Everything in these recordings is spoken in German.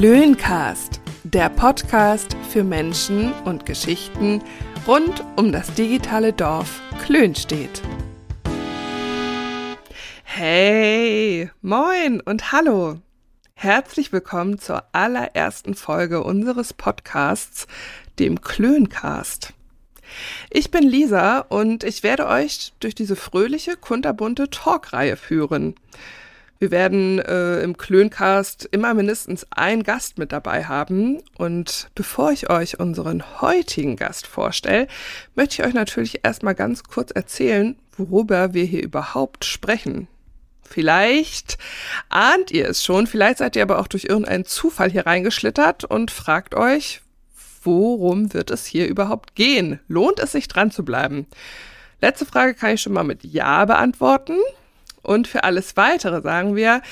Klöncast, der Podcast für Menschen und Geschichten rund um das digitale Dorf Klönstedt. Hey, moin und hallo. Herzlich willkommen zur allerersten Folge unseres Podcasts, dem Klöncast. Ich bin Lisa und ich werde euch durch diese fröhliche, kunterbunte Talkreihe führen. Wir werden äh, im Klöncast immer mindestens einen Gast mit dabei haben. Und bevor ich euch unseren heutigen Gast vorstelle, möchte ich euch natürlich erstmal ganz kurz erzählen, worüber wir hier überhaupt sprechen. Vielleicht ahnt ihr es schon, vielleicht seid ihr aber auch durch irgendeinen Zufall hier reingeschlittert und fragt euch, worum wird es hier überhaupt gehen? Lohnt es sich dran zu bleiben? Letzte Frage kann ich schon mal mit Ja beantworten. Und für alles Weitere sagen wir,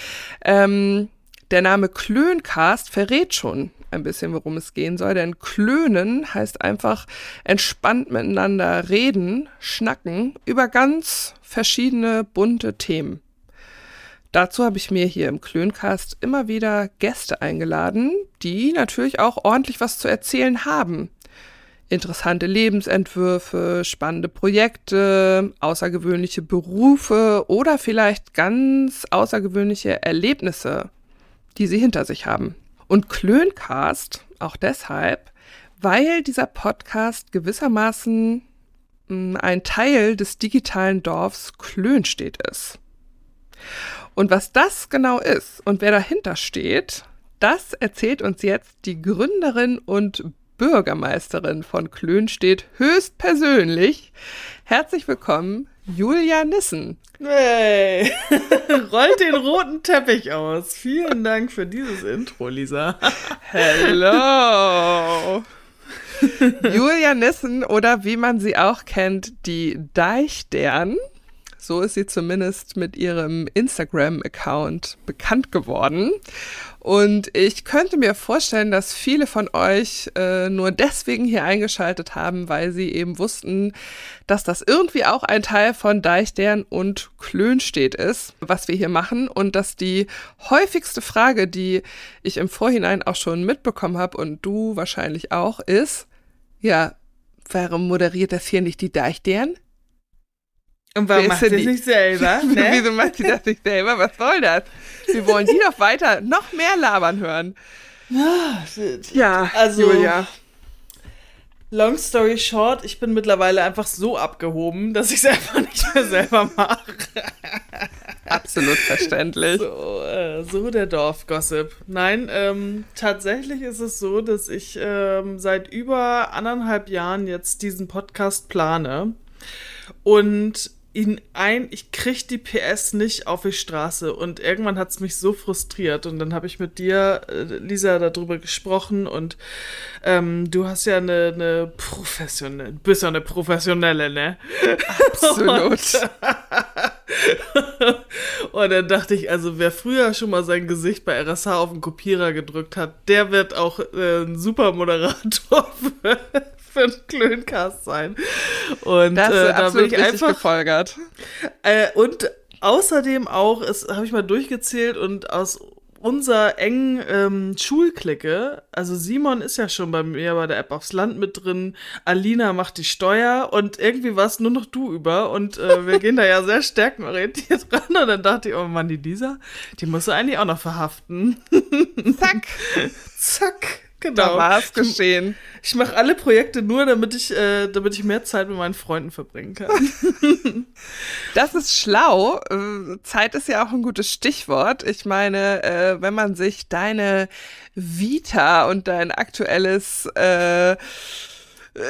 ähm, der Name Klöncast verrät schon ein bisschen, worum es gehen soll, denn Klönen heißt einfach entspannt miteinander reden, schnacken über ganz verschiedene bunte Themen. Dazu habe ich mir hier im Klöncast immer wieder Gäste eingeladen, die natürlich auch ordentlich was zu erzählen haben interessante Lebensentwürfe, spannende Projekte, außergewöhnliche Berufe oder vielleicht ganz außergewöhnliche Erlebnisse, die sie hinter sich haben. Und Klöncast auch deshalb, weil dieser Podcast gewissermaßen hm, ein Teil des digitalen Dorfs Klönstedt ist. Und was das genau ist und wer dahinter steht, das erzählt uns jetzt die Gründerin und Bürgermeisterin von Klönstedt höchstpersönlich. Herzlich willkommen, Julia Nissen. Hey, rollt den roten Teppich aus. Vielen Dank für dieses Intro, Lisa. Hello. Julia Nissen oder wie man sie auch kennt, die Deichdern. So ist sie zumindest mit ihrem Instagram-Account bekannt geworden. Und ich könnte mir vorstellen, dass viele von euch äh, nur deswegen hier eingeschaltet haben, weil sie eben wussten, dass das irgendwie auch ein Teil von Deichdern und Klönstedt ist, was wir hier machen. Und dass die häufigste Frage, die ich im Vorhinein auch schon mitbekommen habe und du wahrscheinlich auch, ist, ja, warum moderiert das hier nicht die Deichdern? Und warum macht sie es nicht selber? Ne? Wieso macht sie das nicht selber? Was soll das? Wir wollen die doch weiter noch mehr labern hören. Ja, also, Julia. Long story short, ich bin mittlerweile einfach so abgehoben, dass ich es einfach nicht mehr selber mache. Absolut verständlich. So, äh, so der Dorfgossip. Nein, ähm, tatsächlich ist es so, dass ich ähm, seit über anderthalb Jahren jetzt diesen Podcast plane. Und ihn ein, ich krieg die PS nicht auf die Straße und irgendwann hat es mich so frustriert und dann habe ich mit dir, äh, Lisa, darüber gesprochen und ähm, du hast ja eine, eine professionelle, bist ja eine professionelle, ne? Absolut. Und, und dann dachte ich, also wer früher schon mal sein Gesicht bei RSH auf den Kopierer gedrückt hat, der wird auch äh, ein super Moderator für, einen Klöncast sein. Und das äh, da bin ich einfach gefolgert. Äh, und außerdem auch, es habe ich mal durchgezählt und aus unserer engen ähm, Schulklicke, also Simon ist ja schon bei mir bei der App aufs Land mit drin, Alina macht die Steuer und irgendwie war es nur noch du über und äh, wir gehen da ja sehr stärkenorientiert ran und dann dachte ich, oh Mann, die Lisa, die musst du eigentlich auch noch verhaften. Zack. Zack. Genau. Da war es geschehen. Ich, ich mache alle Projekte nur, damit ich, äh, damit ich mehr Zeit mit meinen Freunden verbringen kann. das ist schlau. Zeit ist ja auch ein gutes Stichwort. Ich meine, äh, wenn man sich deine Vita und dein aktuelles äh,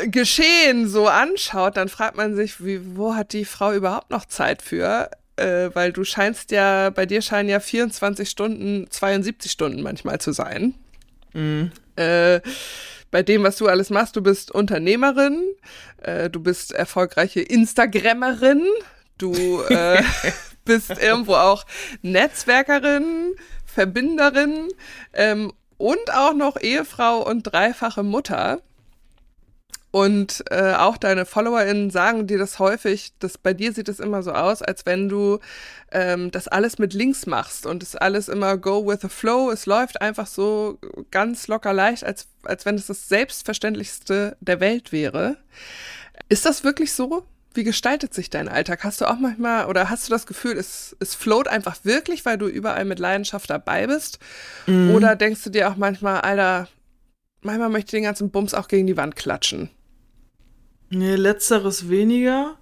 Geschehen so anschaut, dann fragt man sich, wie, wo hat die Frau überhaupt noch Zeit für? Äh, weil du scheinst ja, bei dir scheinen ja 24 Stunden, 72 Stunden manchmal zu sein. Mhm. Äh, bei dem, was du alles machst, du bist Unternehmerin, äh, du bist erfolgreiche Instagrammerin, du äh, bist irgendwo auch Netzwerkerin, Verbinderin ähm, und auch noch Ehefrau und dreifache Mutter. Und äh, auch deine FollowerInnen sagen dir das häufig, dass bei dir sieht es immer so aus, als wenn du ähm, das alles mit links machst und es alles immer go with the flow. Es läuft einfach so ganz locker leicht, als, als wenn es das Selbstverständlichste der Welt wäre. Ist das wirklich so? Wie gestaltet sich dein Alltag? Hast du auch manchmal oder hast du das Gefühl, es, es float einfach wirklich, weil du überall mit Leidenschaft dabei bist? Mhm. Oder denkst du dir auch manchmal, Alter, manchmal möchte ich den ganzen Bums auch gegen die Wand klatschen? Nee, letzteres weniger.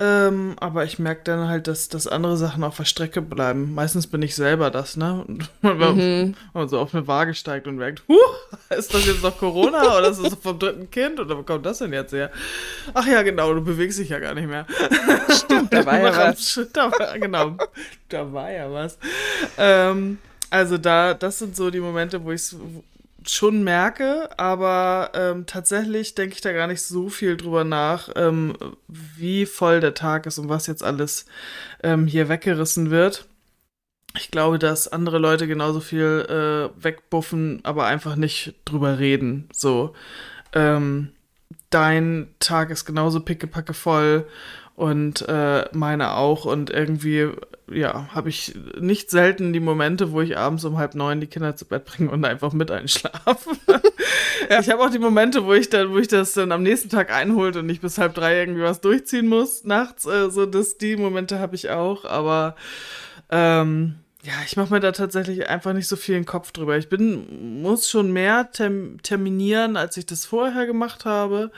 Ähm, aber ich merke dann halt, dass, dass andere Sachen auf der Strecke bleiben. Meistens bin ich selber das, ne? Und wenn mhm. man so auf eine Waage steigt und merkt, huh, ist das jetzt noch Corona oder ist das vom dritten Kind oder wo kommt das denn jetzt her? Ach ja, genau, du bewegst dich ja gar nicht mehr. Stimmt, da war ja was. Da war, genau, da war ja was. Ähm, also da, das sind so die Momente, wo ich schon merke, aber ähm, tatsächlich denke ich da gar nicht so viel drüber nach, ähm, wie voll der Tag ist und was jetzt alles ähm, hier weggerissen wird. Ich glaube, dass andere Leute genauso viel äh, wegbuffen, aber einfach nicht drüber reden. So, ähm, dein Tag ist genauso pickepacke voll und äh, meine auch und irgendwie ja, habe ich nicht selten die Momente, wo ich abends um halb neun die Kinder zu Bett bringe und einfach mit einschlafe. ja. Ich habe auch die Momente, wo ich dann, wo ich das dann am nächsten Tag einholt und nicht bis halb drei irgendwie was durchziehen muss nachts. Äh, so, dass die Momente habe ich auch, aber ähm, ja, ich mache mir da tatsächlich einfach nicht so viel in den Kopf drüber. Ich bin, muss schon mehr term terminieren, als ich das vorher gemacht habe.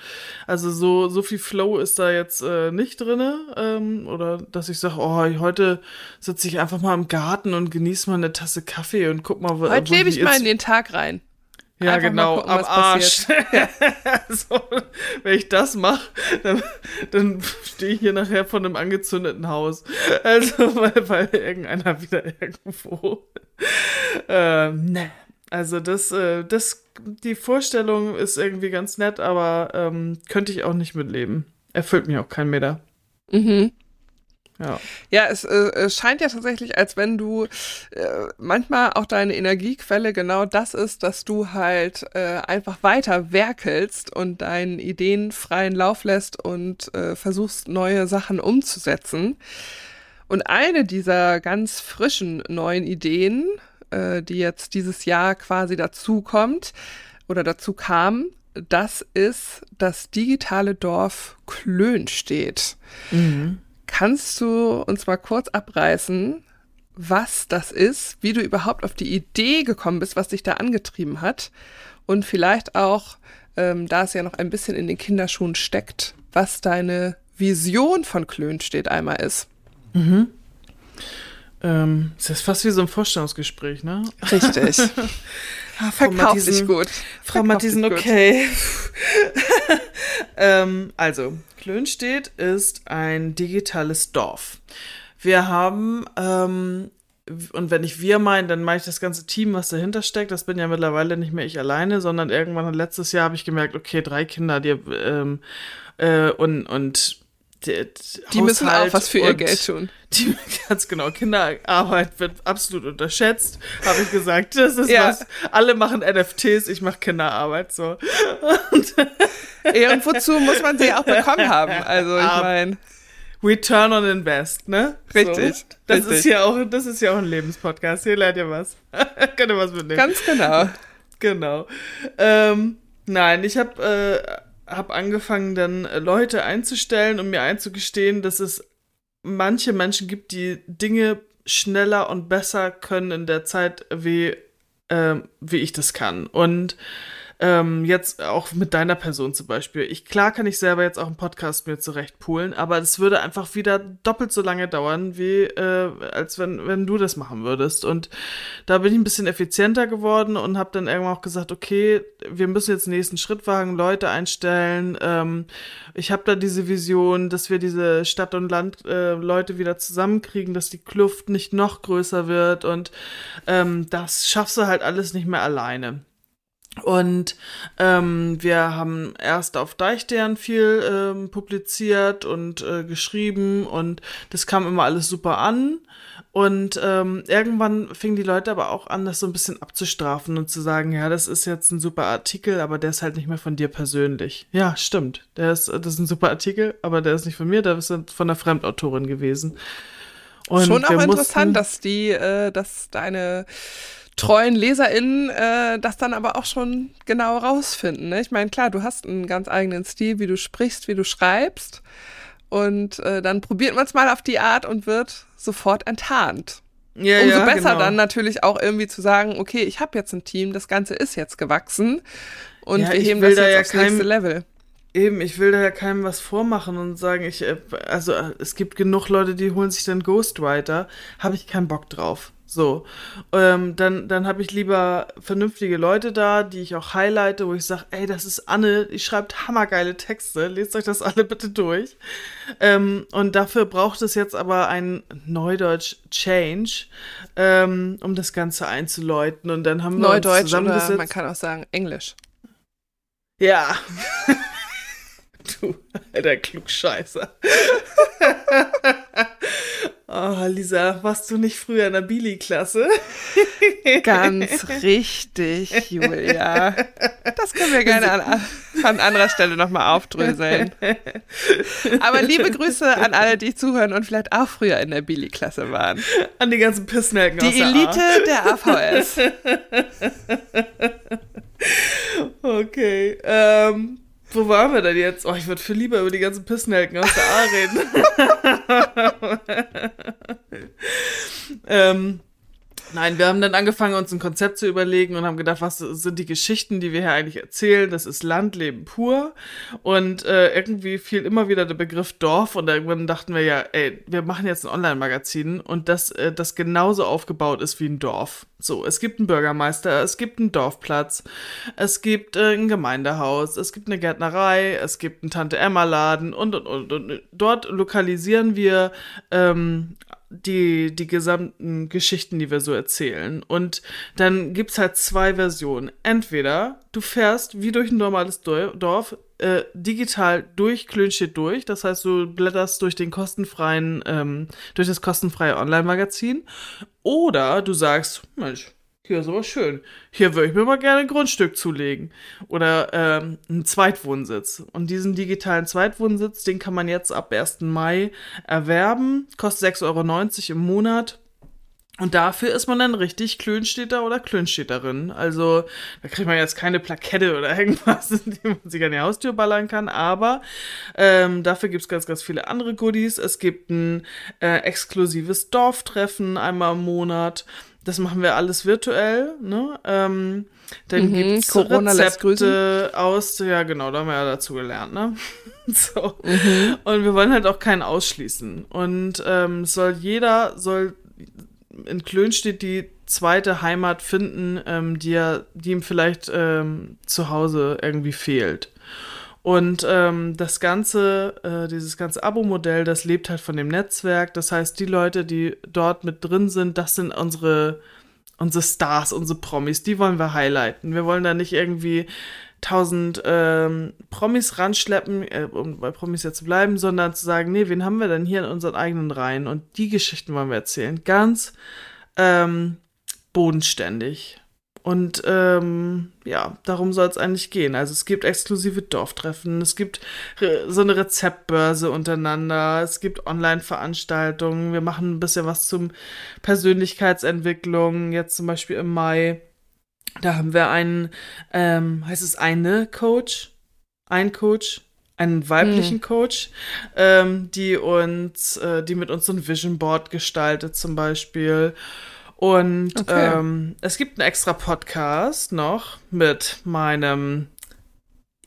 Also so, so viel Flow ist da jetzt äh, nicht drin. Ähm, oder dass ich sage, oh, heute sitze ich einfach mal im Garten und genieße mal eine Tasse Kaffee und guck mal, was. Heute lebe ich mal in den Tag rein. Ja, Einfach genau, gucken, am Arsch. so, wenn ich das mache, dann, dann stehe ich hier nachher vor einem angezündeten Haus. Also, weil, weil irgendeiner wieder irgendwo. Ähm, ne. Also, das, äh, das, die Vorstellung ist irgendwie ganz nett, aber ähm, könnte ich auch nicht mitleben. Erfüllt mich auch kein Meter. Mhm. Ja, ja es äh, scheint ja tatsächlich, als wenn du äh, manchmal auch deine Energiequelle genau das ist, dass du halt äh, einfach weiter werkelst und deinen Ideen freien Lauf lässt und äh, versuchst, neue Sachen umzusetzen. Und eine dieser ganz frischen neuen Ideen, äh, die jetzt dieses Jahr quasi dazu kommt oder dazu kam, das ist das digitale Dorf Klön steht. Mhm. Kannst du uns mal kurz abreißen, was das ist, wie du überhaupt auf die Idee gekommen bist, was dich da angetrieben hat und vielleicht auch, ähm, da es ja noch ein bisschen in den Kinderschuhen steckt, was deine Vision von Klön steht einmal ist. Mhm. Ähm, das ist fast wie so ein Vorstellungsgespräch, ne? Richtig. ah, Verkauf sich gut. Frau Matthiesen, okay. ähm, also, Klönstedt ist ein digitales Dorf. Wir haben, ähm, und wenn ich wir meine, dann meine ich das ganze Team, was dahinter steckt. Das bin ja mittlerweile nicht mehr ich alleine, sondern irgendwann letztes Jahr habe ich gemerkt, okay, drei Kinder, die ähm, äh, und, und die, die müssen auch was für ihr Geld tun. Die, ganz genau, Kinderarbeit wird absolut unterschätzt, habe ich gesagt. Das ist ja. was. Alle machen NFTs, ich mache Kinderarbeit so. Und, ja, und wozu muss man sie auch bekommen haben? Also ich meine. Return on Invest, ne? Richtig. So. Das richtig. ist ja auch, das ist ja auch ein Lebenspodcast. Hier lernt ihr was. Könnt ihr was mitnehmen. Ganz genau. Genau. Ähm, nein, ich habe äh, habe angefangen, dann äh, Leute einzustellen und mir einzugestehen, dass es manche Menschen gibt, die Dinge schneller und besser können in der Zeit, wie, äh, wie ich das kann. Und ähm, jetzt auch mit deiner Person zum Beispiel. Ich, klar kann ich selber jetzt auch einen Podcast mir zurechtpulen, aber es würde einfach wieder doppelt so lange dauern, wie äh, als wenn, wenn du das machen würdest. Und da bin ich ein bisschen effizienter geworden und habe dann irgendwann auch gesagt, okay, wir müssen jetzt den nächsten Schritt wagen, Leute einstellen. Ähm, ich habe da diese Vision, dass wir diese Stadt- und Land-Leute äh, wieder zusammenkriegen, dass die Kluft nicht noch größer wird und ähm, das schaffst du halt alles nicht mehr alleine. Und ähm, wir haben erst auf Deichstern viel ähm, publiziert und äh, geschrieben und das kam immer alles super an. Und ähm, irgendwann fingen die Leute aber auch an, das so ein bisschen abzustrafen und zu sagen, ja, das ist jetzt ein super Artikel, aber der ist halt nicht mehr von dir persönlich. Ja, stimmt. Der ist, das ist ein super Artikel, aber der ist nicht von mir, der ist von der Fremdautorin gewesen. Und Schon auch interessant, dass die, äh, dass deine treuen LeserInnen äh, das dann aber auch schon genau rausfinden. Ne? Ich meine, klar, du hast einen ganz eigenen Stil, wie du sprichst, wie du schreibst. Und äh, dann probiert man es mal auf die Art und wird sofort enttarnt. Ja, Umso ja, besser genau. dann natürlich auch irgendwie zu sagen, okay, ich habe jetzt ein Team, das Ganze ist jetzt gewachsen und ja, wir heben das jetzt ja aufs kein, nächste Level. Eben, ich will da ja keinem was vormachen und sagen, ich, äh, also es gibt genug Leute, die holen sich dann Ghostwriter, habe ich keinen Bock drauf. So, ähm, dann, dann habe ich lieber vernünftige Leute da, die ich auch highlighte, wo ich sage, ey, das ist Anne, die schreibt hammergeile Texte, lest euch das alle bitte durch. Ähm, und dafür braucht es jetzt aber ein Neudeutsch Change, ähm, um das Ganze einzuläuten. Und dann haben wir Neudeutsch uns zusammengesetzt. Oder man kann auch sagen Englisch. Ja. du alter Klugscheißer. Oh, Lisa, warst du nicht früher in der Billy-Klasse? Ganz richtig, Julia. Das können wir gerne an, an anderer Stelle nochmal aufdröseln. Aber liebe Grüße an alle, die zuhören und vielleicht auch früher in der Billy-Klasse waren. An die ganzen Pissnelken Die aus der Elite A. der AVS. okay, ähm, wo waren wir denn jetzt? Oh, ich würde viel lieber über die ganzen Pissnelken aus der A reden. ähm, Nein, wir haben dann angefangen, uns ein Konzept zu überlegen und haben gedacht, was sind die Geschichten, die wir hier eigentlich erzählen? Das ist Landleben pur. Und äh, irgendwie fiel immer wieder der Begriff Dorf und irgendwann dachten wir ja, ey, wir machen jetzt ein Online-Magazin und das, äh, das genauso aufgebaut ist wie ein Dorf. So, es gibt einen Bürgermeister, es gibt einen Dorfplatz, es gibt äh, ein Gemeindehaus, es gibt eine Gärtnerei, es gibt einen Tante-Emma-Laden und, und, und, und. Dort lokalisieren wir ähm, die, die gesamten Geschichten, die wir so erzählen. Und dann gibt's halt zwei Versionen. Entweder du fährst wie durch ein normales Dorf, äh, digital durch Klönstedt durch. Das heißt, du blätterst durch den kostenfreien, ähm, durch das kostenfreie Online-Magazin. Oder du sagst, Mensch, hier ist aber schön. Hier würde ich mir mal gerne ein Grundstück zulegen. Oder ähm, einen Zweitwohnsitz. Und diesen digitalen Zweitwohnsitz, den kann man jetzt ab 1. Mai erwerben. Kostet 6,90 Euro im Monat. Und dafür ist man dann richtig Klönstädter oder Klönstädterin. Also da kriegt man jetzt keine Plakette oder irgendwas, die man sich an die Haustür ballern kann. Aber ähm, dafür gibt's ganz, ganz viele andere Goodies. Es gibt ein äh, exklusives Dorftreffen einmal im Monat. Das machen wir alles virtuell, ne? Ähm, dann mhm, gibt's Corona Rezepte aus, ja genau, da haben wir ja dazu gelernt, ne? so. Mhm. Und wir wollen halt auch keinen ausschließen. Und ähm, soll jeder, soll in Klön steht die zweite Heimat finden, ähm, die, er, die ihm vielleicht ähm, zu Hause irgendwie fehlt. Und ähm, das ganze, äh, dieses ganze Abo-Modell, das lebt halt von dem Netzwerk. Das heißt, die Leute, die dort mit drin sind, das sind unsere, unsere Stars, unsere Promis. Die wollen wir highlighten. Wir wollen da nicht irgendwie tausend ähm, Promis ranschleppen, äh, um bei Promis ja zu bleiben, sondern zu sagen, nee, wen haben wir denn hier in unseren eigenen Reihen? Und die Geschichten wollen wir erzählen. Ganz ähm, bodenständig. Und ähm, ja, darum soll es eigentlich gehen. Also es gibt exklusive Dorftreffen, es gibt so eine Rezeptbörse untereinander, es gibt Online-Veranstaltungen, wir machen ein bisschen was zum Persönlichkeitsentwicklung, jetzt zum Beispiel im Mai. Da haben wir einen, ähm, heißt es eine Coach? Ein Coach? einen weiblichen hm. Coach, ähm, die uns, äh, die mit uns so ein Vision Board gestaltet zum Beispiel. Und okay. ähm, es gibt einen extra Podcast noch mit meinem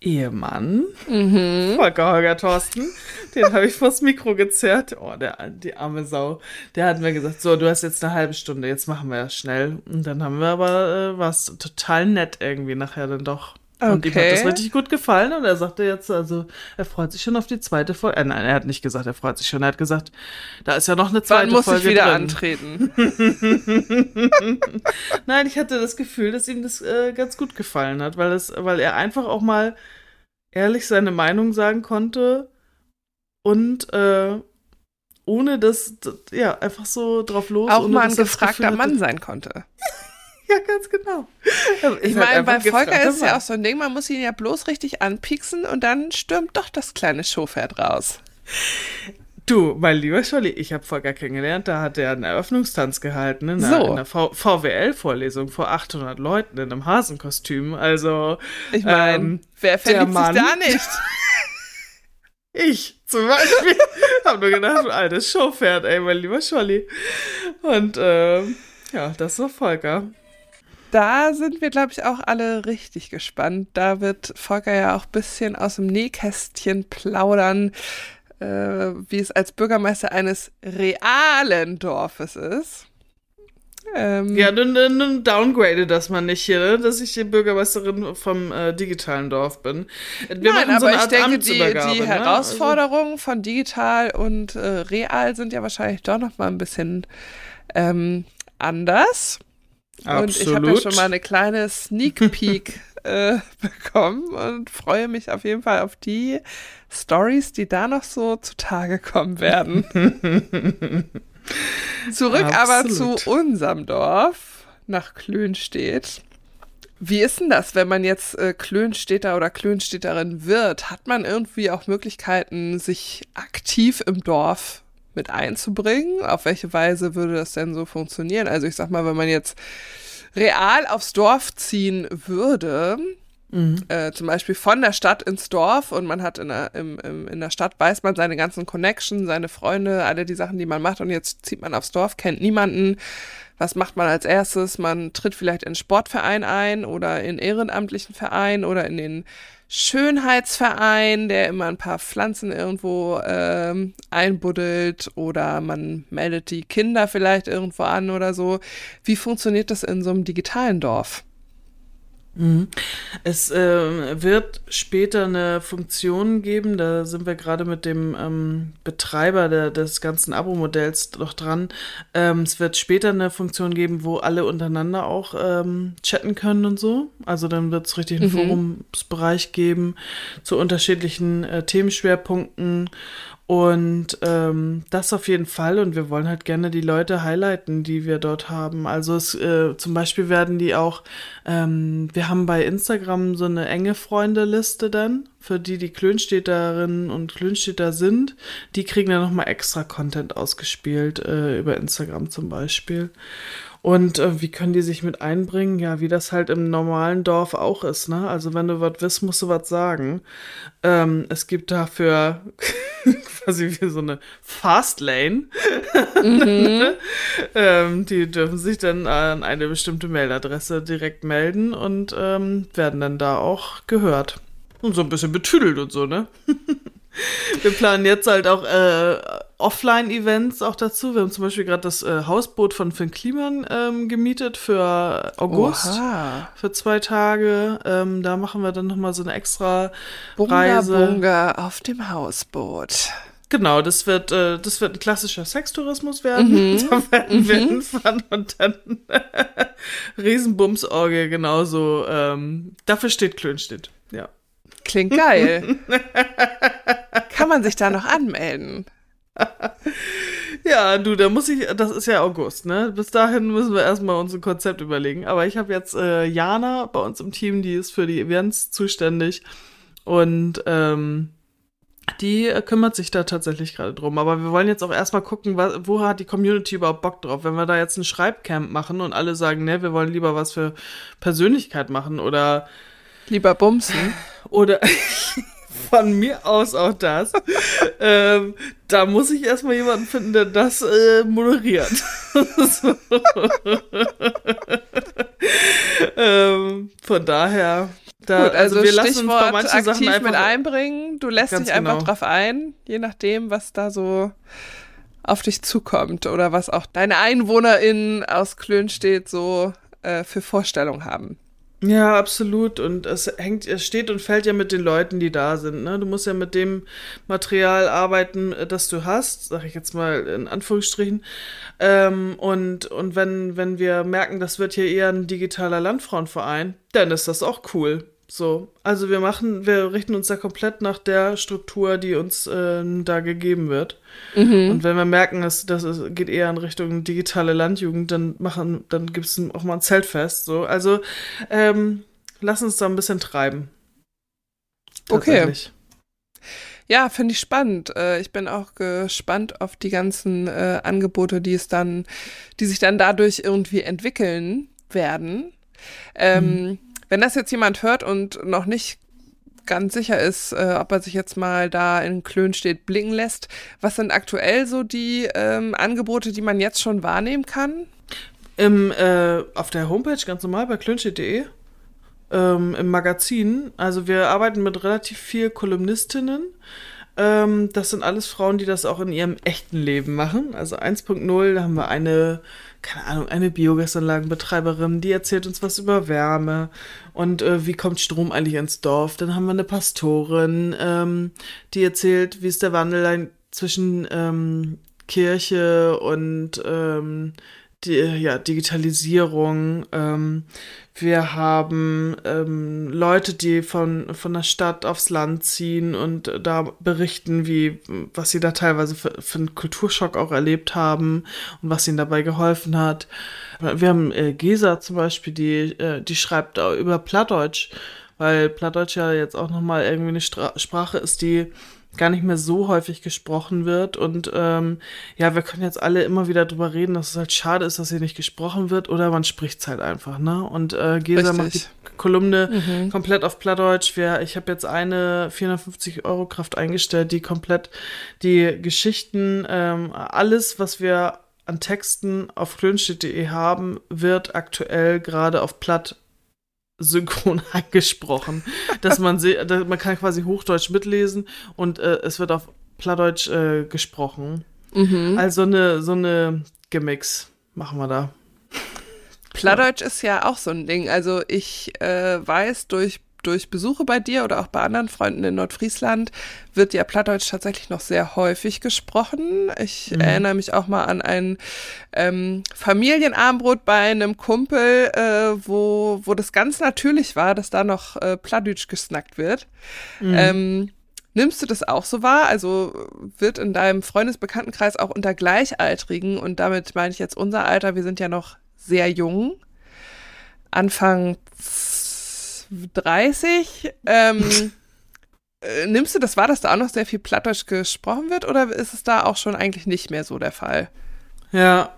Ehemann, mhm. Volker Holger Thorsten. Den habe ich vors Mikro gezerrt. Oh, der, die arme Sau. Der hat mir gesagt, so, du hast jetzt eine halbe Stunde, jetzt machen wir das schnell. Und dann haben wir aber äh, was total nett irgendwie nachher dann doch. Okay. Und ihm hat das richtig gut gefallen und er sagte jetzt, also er freut sich schon auf die zweite Folge. Äh, nein, er hat nicht gesagt, er freut sich schon. Er hat gesagt, da ist ja noch eine zweite Wann muss Folge ich wieder drin. antreten? nein, ich hatte das Gefühl, dass ihm das äh, ganz gut gefallen hat, weil es, weil er einfach auch mal ehrlich seine Meinung sagen konnte und äh, ohne dass, ja, einfach so drauf los. Auch mal ein gefragter Mann sein konnte. Ja, ganz genau. Ich meine, bei Volker ist ja auch so ein Ding, man muss ihn ja bloß richtig anpieksen und dann stürmt doch das kleine Showpferd raus. Du, mein lieber Scholli, ich habe Volker kennengelernt, da hat er einen Eröffnungstanz gehalten, in so. einer VWL-Vorlesung vor 800 Leuten in einem Hasenkostüm. Also, ich meine, ähm, wer verliebt sich da nicht? ich zum Beispiel habe nur gedacht, altes Showpferd, ey, mein lieber Scholli. Und ähm, ja, das war Volker da sind wir, glaube ich, auch alle richtig gespannt. Da wird Volker ja auch ein bisschen aus dem Nähkästchen plaudern, äh, wie es als Bürgermeister eines realen Dorfes ist. Ähm, ja, nun, nun downgrade das mal nicht hier, ne? dass ich die Bürgermeisterin vom äh, digitalen Dorf bin. Wir Nein, aber so ich denke, die, die ne? Herausforderungen also, von digital und äh, real sind ja wahrscheinlich doch noch mal ein bisschen ähm, anders. Absolut. Und ich habe ja schon mal eine kleine Sneak Peek äh, bekommen und freue mich auf jeden Fall auf die Stories, die da noch so zutage kommen werden. Zurück Absolut. aber zu unserem Dorf nach Klönstedt. Wie ist denn das, wenn man jetzt äh, Klönstädter oder Klönstädterin wird? Hat man irgendwie auch Möglichkeiten, sich aktiv im Dorf mit einzubringen. Auf welche Weise würde das denn so funktionieren? Also ich sag mal, wenn man jetzt real aufs Dorf ziehen würde, mhm. äh, zum Beispiel von der Stadt ins Dorf und man hat in der, im, im, in der Stadt, weiß man seine ganzen Connections, seine Freunde, alle die Sachen, die man macht und jetzt zieht man aufs Dorf, kennt niemanden. Was macht man als erstes? Man tritt vielleicht in einen Sportverein ein oder in ehrenamtlichen Verein oder in den Schönheitsverein, der immer ein paar Pflanzen irgendwo ähm, einbuddelt oder man meldet die Kinder vielleicht irgendwo an oder so. Wie funktioniert das in so einem digitalen Dorf? Es äh, wird später eine Funktion geben, da sind wir gerade mit dem ähm, Betreiber der, des ganzen Abo-Modells noch dran. Ähm, es wird später eine Funktion geben, wo alle untereinander auch ähm, chatten können und so. Also dann wird es richtig einen mhm. Forumsbereich geben zu unterschiedlichen äh, Themenschwerpunkten und ähm, das auf jeden Fall. Und wir wollen halt gerne die Leute highlighten, die wir dort haben. Also es, äh, zum Beispiel werden die auch, ähm, wir haben bei Instagram so eine enge Freundeliste dann, für die die Klönstädterinnen und Klönstädter sind. Die kriegen dann nochmal extra Content ausgespielt, äh, über Instagram zum Beispiel. Und äh, wie können die sich mit einbringen? Ja, wie das halt im normalen Dorf auch ist, ne? Also wenn du was willst, musst du was sagen. Ähm, es gibt dafür quasi wie so eine Fastlane. Mhm. ähm, die dürfen sich dann an eine bestimmte Mailadresse direkt melden und ähm, werden dann da auch gehört. Und so ein bisschen betüdelt und so, ne? Wir planen jetzt halt auch äh, Offline-Events auch dazu. Wir haben zum Beispiel gerade das äh, Hausboot von Finn Kliman ähm, gemietet für August. Oha. Für zwei Tage. Ähm, da machen wir dann nochmal so eine extra Bunga, Reise. Bunga auf dem Hausboot. Genau, das wird, äh, das wird ein klassischer Sextourismus werden. Mhm. Da werden wir mhm. hinfahren und dann Riesenbumsorgie genauso. Ähm, dafür steht Klönstedt, ja. Klingt geil. Kann man sich da noch anmelden? ja, du, da muss ich, das ist ja August, ne? Bis dahin müssen wir erstmal uns ein Konzept überlegen. Aber ich habe jetzt äh, Jana bei uns im Team, die ist für die Events zuständig. Und ähm, die äh, kümmert sich da tatsächlich gerade drum. Aber wir wollen jetzt auch erstmal gucken, was, wo hat die Community überhaupt Bock drauf. Wenn wir da jetzt ein Schreibcamp machen und alle sagen, ne, wir wollen lieber was für Persönlichkeit machen oder Lieber bumsen. Oder von mir aus auch das. ähm, da muss ich erstmal jemanden finden, der das äh, moderiert. ähm, von daher. Da, Gut, also, also wir lassen uns bei manchen aktiv Sachen einfach mit einbringen. Du lässt dich einfach genau. drauf ein, je nachdem, was da so auf dich zukommt oder was auch deine EinwohnerInnen aus Klönstedt so äh, für Vorstellungen haben. Ja, absolut. Und es hängt, es steht und fällt ja mit den Leuten, die da sind. Ne? Du musst ja mit dem Material arbeiten, äh, das du hast, sag ich jetzt mal in Anführungsstrichen. Ähm, und und wenn, wenn wir merken, das wird hier eher ein digitaler Landfrauenverein, dann ist das auch cool. So, also wir machen, wir richten uns da komplett nach der Struktur, die uns äh, da gegeben wird. Mhm. Und wenn wir merken, dass das geht eher in Richtung digitale Landjugend, dann machen, dann gibt es auch mal ein Zeltfest. So, also ähm, lass uns da ein bisschen treiben. Okay. Ja, finde ich spannend. Äh, ich bin auch gespannt auf die ganzen äh, Angebote, die es dann, die sich dann dadurch irgendwie entwickeln werden. Ähm, mhm. Wenn das jetzt jemand hört und noch nicht ganz sicher ist, äh, ob er sich jetzt mal da in Klönstedt blicken lässt, was sind aktuell so die ähm, Angebote, die man jetzt schon wahrnehmen kann? Im, äh, auf der Homepage ganz normal bei klönstedt.de ähm, im Magazin. Also wir arbeiten mit relativ viel Kolumnistinnen. Ähm, das sind alles Frauen, die das auch in ihrem echten Leben machen. Also 1.0, da haben wir eine keine Ahnung, eine Biogasanlagenbetreiberin, die erzählt uns was über Wärme und äh, wie kommt Strom eigentlich ins Dorf. Dann haben wir eine Pastorin, ähm, die erzählt, wie ist der Wandel zwischen ähm, Kirche und ähm, die, ja, Digitalisierung. Ähm, wir haben ähm, Leute, die von, von der Stadt aufs Land ziehen und da berichten, wie, was sie da teilweise für, für einen Kulturschock auch erlebt haben und was ihnen dabei geholfen hat. Wir haben äh, Gesa zum Beispiel, die, äh, die schreibt über Plattdeutsch, weil Plattdeutsch ja jetzt auch nochmal irgendwie eine Stra Sprache ist, die gar nicht mehr so häufig gesprochen wird. Und ähm, ja, wir können jetzt alle immer wieder drüber reden, dass es halt schade ist, dass sie nicht gesprochen wird oder man spricht es halt einfach, ne? Und äh, Gesa Richtig. macht die Kolumne mhm. komplett auf Plattdeutsch. Wir, ich habe jetzt eine 450 Euro Kraft eingestellt, die komplett die Geschichten, ähm, alles, was wir an Texten auf klönstedt.de haben, wird aktuell gerade auf Platt synchron eingesprochen, dass man se man kann quasi Hochdeutsch mitlesen und äh, es wird auf Plattdeutsch äh, gesprochen. Mhm. Also eine so eine Gimmicks machen wir da. Plattdeutsch ist ja auch so ein Ding. Also ich äh, weiß durch durch Besuche bei dir oder auch bei anderen Freunden in Nordfriesland wird ja Plattdeutsch tatsächlich noch sehr häufig gesprochen. Ich mhm. erinnere mich auch mal an ein ähm, Familienarmbrot bei einem Kumpel, äh, wo, wo das ganz natürlich war, dass da noch äh, Plattdeutsch gesnackt wird. Mhm. Ähm, Nimmst du das auch so wahr? Also wird in deinem Freundesbekanntenkreis auch unter Gleichaltrigen, und damit meine ich jetzt unser Alter, wir sind ja noch sehr jung, Anfang 30. Ähm, äh, nimmst du das wahr, dass da auch noch sehr viel Plattdeutsch gesprochen wird oder ist es da auch schon eigentlich nicht mehr so der Fall? Ja,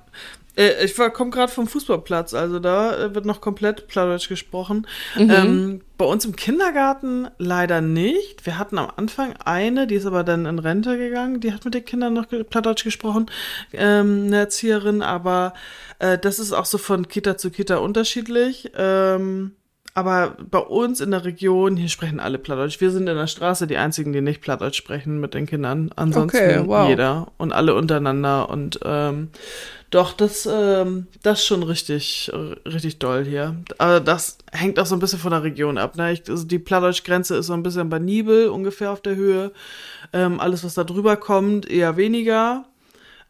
äh, ich komme gerade vom Fußballplatz, also da äh, wird noch komplett Plattdeutsch gesprochen. Mhm. Ähm, bei uns im Kindergarten leider nicht. Wir hatten am Anfang eine, die ist aber dann in Rente gegangen, die hat mit den Kindern noch Plattdeutsch gesprochen, ähm, eine Erzieherin, aber äh, das ist auch so von Kita zu Kita unterschiedlich. Ähm, aber bei uns in der Region, hier sprechen alle Plattdeutsch. Wir sind in der Straße die einzigen, die nicht Plattdeutsch sprechen mit den Kindern. Ansonsten okay, wow. jeder und alle untereinander. Und ähm, doch, das, ähm, das ist schon richtig, richtig doll hier. Aber das hängt auch so ein bisschen von der Region ab. Ne? Ich, also die Plattdeutsch-Grenze ist so ein bisschen bei Nibel ungefähr auf der Höhe. Ähm, alles, was da drüber kommt, eher weniger.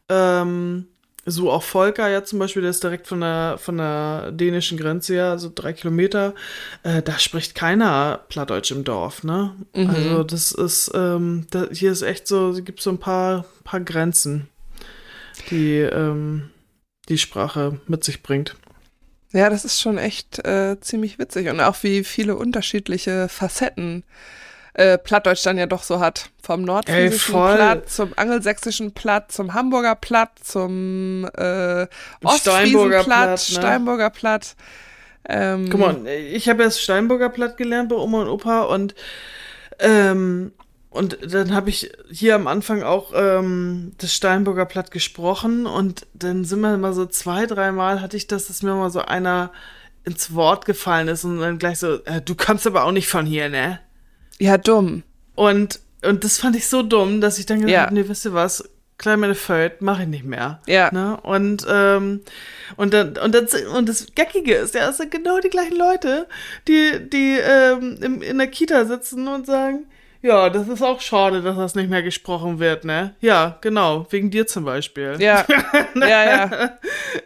Ähm, so auch Volker ja zum Beispiel, der ist direkt von der, von der dänischen Grenze her, also drei Kilometer, äh, da spricht keiner Plattdeutsch im Dorf, ne? Mhm. Also das ist, ähm, da, hier ist echt so, es gibt so ein paar, paar Grenzen, die ähm, die Sprache mit sich bringt. Ja, das ist schon echt äh, ziemlich witzig und auch wie viele unterschiedliche Facetten äh, Plattdeutsch dann ja doch so hat. Vom nordfriesischen Platt zum angelsächsischen Platt, zum Hamburger Platt, zum äh, Ostfriesen Platt, ne? Steinburger Platt. Ähm, Guck mal, ich habe erst Steinburger Platt gelernt bei Oma und Opa und ähm, und dann habe ich hier am Anfang auch ähm, das Steinburger Platt gesprochen und dann sind wir mal so zwei, dreimal hatte ich das, dass mir mal so einer ins Wort gefallen ist und dann gleich so, äh, du kommst aber auch nicht von hier, ne? Ja, dumm. Und, und das fand ich so dumm, dass ich dann gedacht ja. habe, nee, wisst ihr was, meine Feld, mache ich nicht mehr. Ja. Ne? Und, ähm, und, dann, und, das, und das Geckige ist, ja, es sind genau die gleichen Leute, die, die ähm, in, in der Kita sitzen und sagen, ja, das ist auch schade, dass das nicht mehr gesprochen wird, ne? Ja, genau, wegen dir zum Beispiel. Ja, ja, ja.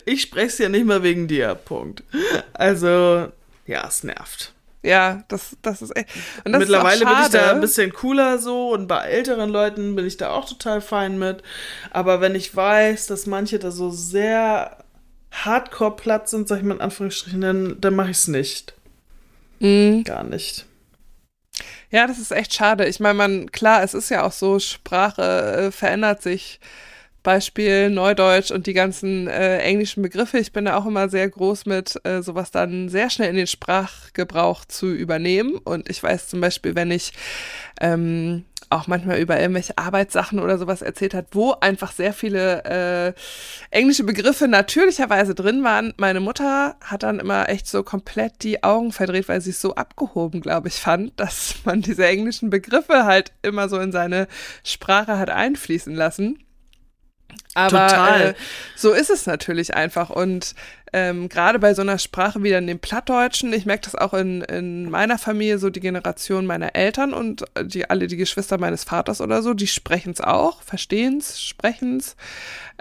Ich spreche es ja nicht mehr wegen dir, Punkt. Also, ja, es nervt. Ja, das, das ist echt. Und das Mittlerweile ist auch bin ich da ein bisschen cooler so und bei älteren Leuten bin ich da auch total fein mit. Aber wenn ich weiß, dass manche da so sehr hardcore platt sind, sag ich mal in Anführungsstrichen, dann, dann mache ich es nicht. Mhm. Gar nicht. Ja, das ist echt schade. Ich meine, man, klar, es ist ja auch so, Sprache äh, verändert sich. Beispiel Neudeutsch und die ganzen äh, englischen Begriffe. Ich bin da auch immer sehr groß mit, äh, sowas dann sehr schnell in den Sprachgebrauch zu übernehmen. Und ich weiß zum Beispiel, wenn ich ähm, auch manchmal über irgendwelche Arbeitssachen oder sowas erzählt hat, wo einfach sehr viele äh, englische Begriffe natürlicherweise drin waren. Meine Mutter hat dann immer echt so komplett die Augen verdreht, weil sie es so abgehoben, glaube ich, fand, dass man diese englischen Begriffe halt immer so in seine Sprache hat einfließen lassen. Aber Total. Äh, so ist es natürlich einfach. Und ähm, gerade bei so einer Sprache wie dann dem Plattdeutschen, ich merke das auch in, in meiner Familie, so die Generation meiner Eltern und die alle die Geschwister meines Vaters oder so, die sprechen es auch, verstehen es, sprechen es.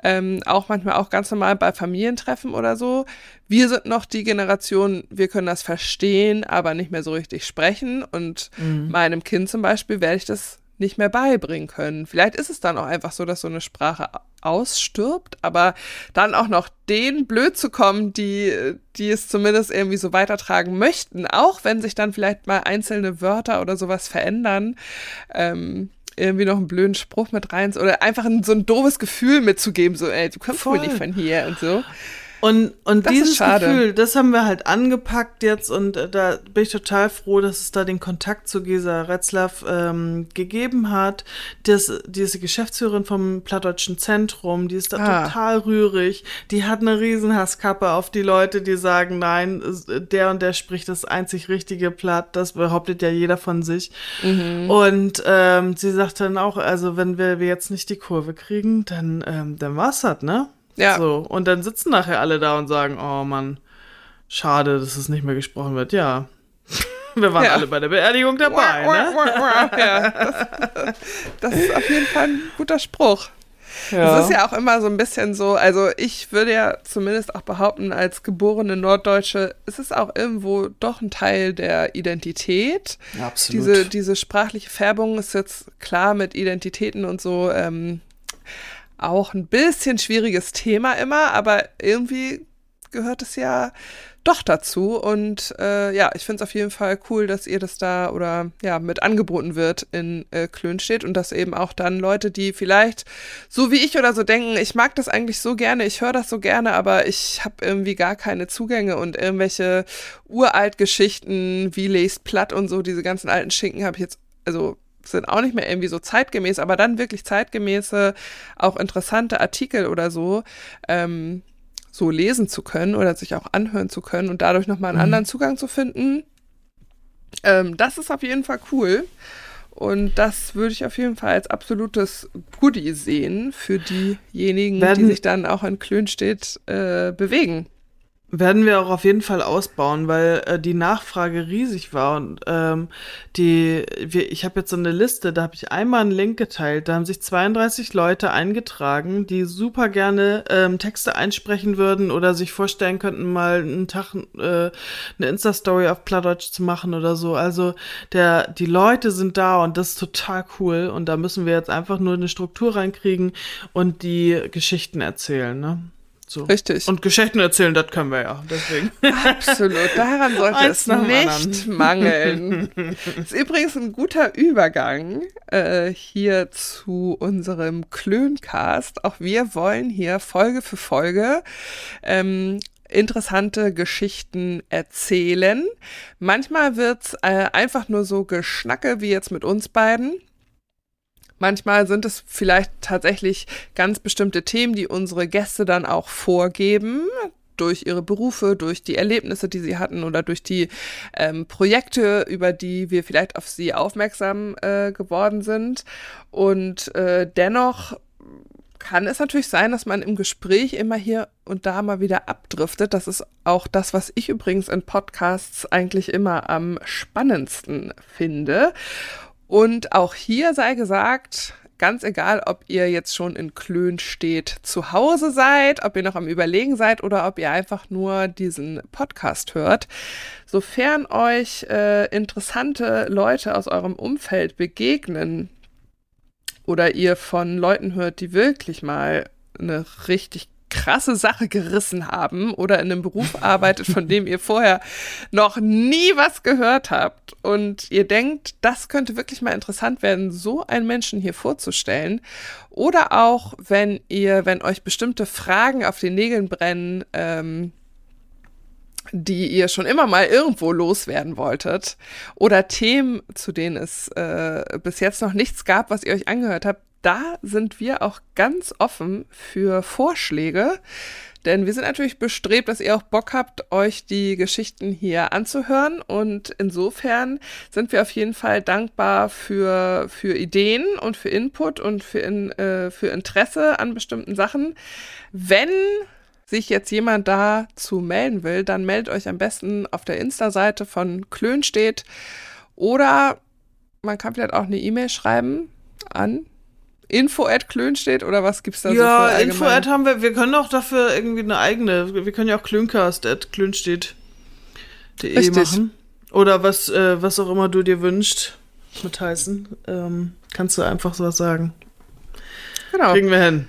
Ähm, auch manchmal auch ganz normal bei Familientreffen oder so. Wir sind noch die Generation, wir können das verstehen, aber nicht mehr so richtig sprechen. Und meinem Kind zum Beispiel werde ich das nicht mehr beibringen können. Vielleicht ist es dann auch einfach so, dass so eine Sprache ausstirbt, aber dann auch noch denen blöd zu kommen, die, die es zumindest irgendwie so weitertragen möchten, auch wenn sich dann vielleicht mal einzelne Wörter oder sowas verändern, ähm, irgendwie noch einen blöden Spruch mit rein oder einfach ein, so ein doofes Gefühl mitzugeben, so, ey, du kommst wohl nicht von hier und so. Und, und Das ist dieses. Gefühl, das haben wir halt angepackt jetzt und äh, da bin ich total froh, dass es da den Kontakt zu Gesa Retzlaff ähm, gegeben hat. Das, diese Geschäftsführerin vom Plattdeutschen Zentrum, die ist da Ah. total rührig. Die hat eine Riesenhasskappe auf die Leute, die sagen, nein, der und der spricht das einzig richtige Platt. Das behauptet ja jeder von sich. Mhm. Und ähm, sie sagt dann auch, also wenn wir, wir jetzt nicht die Kurve kriegen, dann, ähm, dann war's das, ne? Ja. So, und dann sitzen nachher alle da und sagen, oh Mann, schade, dass es nicht mehr gesprochen wird. Ja. Wir waren Ja. alle bei der Beerdigung dabei, ne? ja, das, das ist auf jeden Fall ein guter Spruch. Es ist ja auch immer so ein bisschen so, also ich würde ja zumindest auch behaupten, als geborene Norddeutsche, es ist auch irgendwo doch ein Teil der Identität. absolut. Diese, diese sprachliche Färbung ist jetzt klar mit Identitäten und so ähm, auch ein bisschen schwieriges Thema immer, aber irgendwie gehört es ja doch dazu. Und äh, ja, ich finde es auf jeden Fall cool, dass ihr das da oder ja mit angeboten wird in äh, Klönstedt und dass eben auch dann Leute, die vielleicht so wie ich oder so denken, ich mag das eigentlich so gerne, ich höre das so gerne, aber ich habe irgendwie gar keine Zugänge und irgendwelche Uraltgeschichten wie lest platt und so, diese ganzen alten Schinken habe ich jetzt, also sind auch nicht mehr irgendwie so zeitgemäß, aber dann wirklich zeitgemäße, auch interessante Artikel oder so, ähm, so lesen zu können oder sich auch anhören zu können und dadurch nochmal einen anderen Zugang zu finden. Ähm, das ist auf jeden Fall cool. Und das würde ich auf jeden Fall als absolutes Goodie sehen für diejenigen, die Werden- sich dann auch in Klönstedt äh, bewegen. Werden wir auch auf jeden Fall ausbauen, weil äh, die Nachfrage riesig war und ähm, die wir, ich habe jetzt so eine Liste, da habe ich einmal einen Link geteilt, da haben sich 32 Leute eingetragen, die super gerne ähm, Texte einsprechen würden oder sich vorstellen könnten, mal einen Tag äh, eine Insta-Story auf Plattdeutsch zu machen oder so. Also der die Leute sind da und das ist total cool und da müssen wir jetzt einfach nur eine Struktur reinkriegen und die Geschichten erzählen, ne? So. Richtig. Und Geschichten erzählen, das können wir ja. Deswegen. Absolut, daran sollte es nicht anderen. mangeln. ist übrigens ein guter Übergang äh, hier zu unserem Klöncast. Auch wir wollen hier Folge für Folge ähm, interessante Geschichten erzählen. Manchmal wird's äh, einfach nur so Geschnacke wie jetzt mit uns beiden. Manchmal sind es vielleicht tatsächlich ganz bestimmte Themen, die unsere Gäste dann auch vorgeben, durch ihre Berufe, durch die Erlebnisse, die sie hatten oder durch die ähm, Projekte, über die wir vielleicht auf sie aufmerksam äh, geworden sind. Und äh, dennoch kann es natürlich sein, dass man im Gespräch immer hier und da mal wieder abdriftet. Das ist auch das, was ich übrigens in Podcasts eigentlich immer am spannendsten finde. Und auch hier sei gesagt, ganz egal, ob ihr jetzt schon in Klön steht, zu Hause seid, ob ihr noch am Überlegen seid oder ob ihr einfach nur diesen Podcast hört. Sofern euch äh, interessante Leute aus eurem Umfeld begegnen oder ihr von Leuten hört, die wirklich mal eine richtig krasse Sache gerissen haben oder in einem Beruf arbeitet, von dem ihr vorher noch nie was gehört habt und ihr denkt, das könnte wirklich mal interessant werden, so einen Menschen hier vorzustellen. Oder auch, wenn ihr, wenn euch bestimmte Fragen auf den Nägeln brennen, ähm, die ihr schon immer mal irgendwo loswerden wolltet oder Themen, zu denen es äh, bis jetzt noch nichts gab, was ihr euch angehört habt, da sind wir auch ganz offen für Vorschläge. Denn wir sind natürlich bestrebt, dass ihr auch Bock habt, euch die Geschichten hier anzuhören. Und insofern sind wir auf jeden Fall dankbar für, für Ideen und für Input und für, in, äh, für Interesse an bestimmten Sachen. Wenn sich jetzt jemand dazu melden will, dann meldet euch am besten auf der Insta-Seite von Klönstedt oder man kann vielleicht auch eine E-Mail schreiben an Info at Klön steht oder was gibt's da ja, so für Info at haben wir, wir können auch dafür irgendwie eine eigene, wir können ja auch Klöncast at klönstedt.de machen. Oder was, äh, was auch immer du dir wünschst mit heißen, ähm, kannst du einfach so was sagen. Genau. Kriegen wir hin.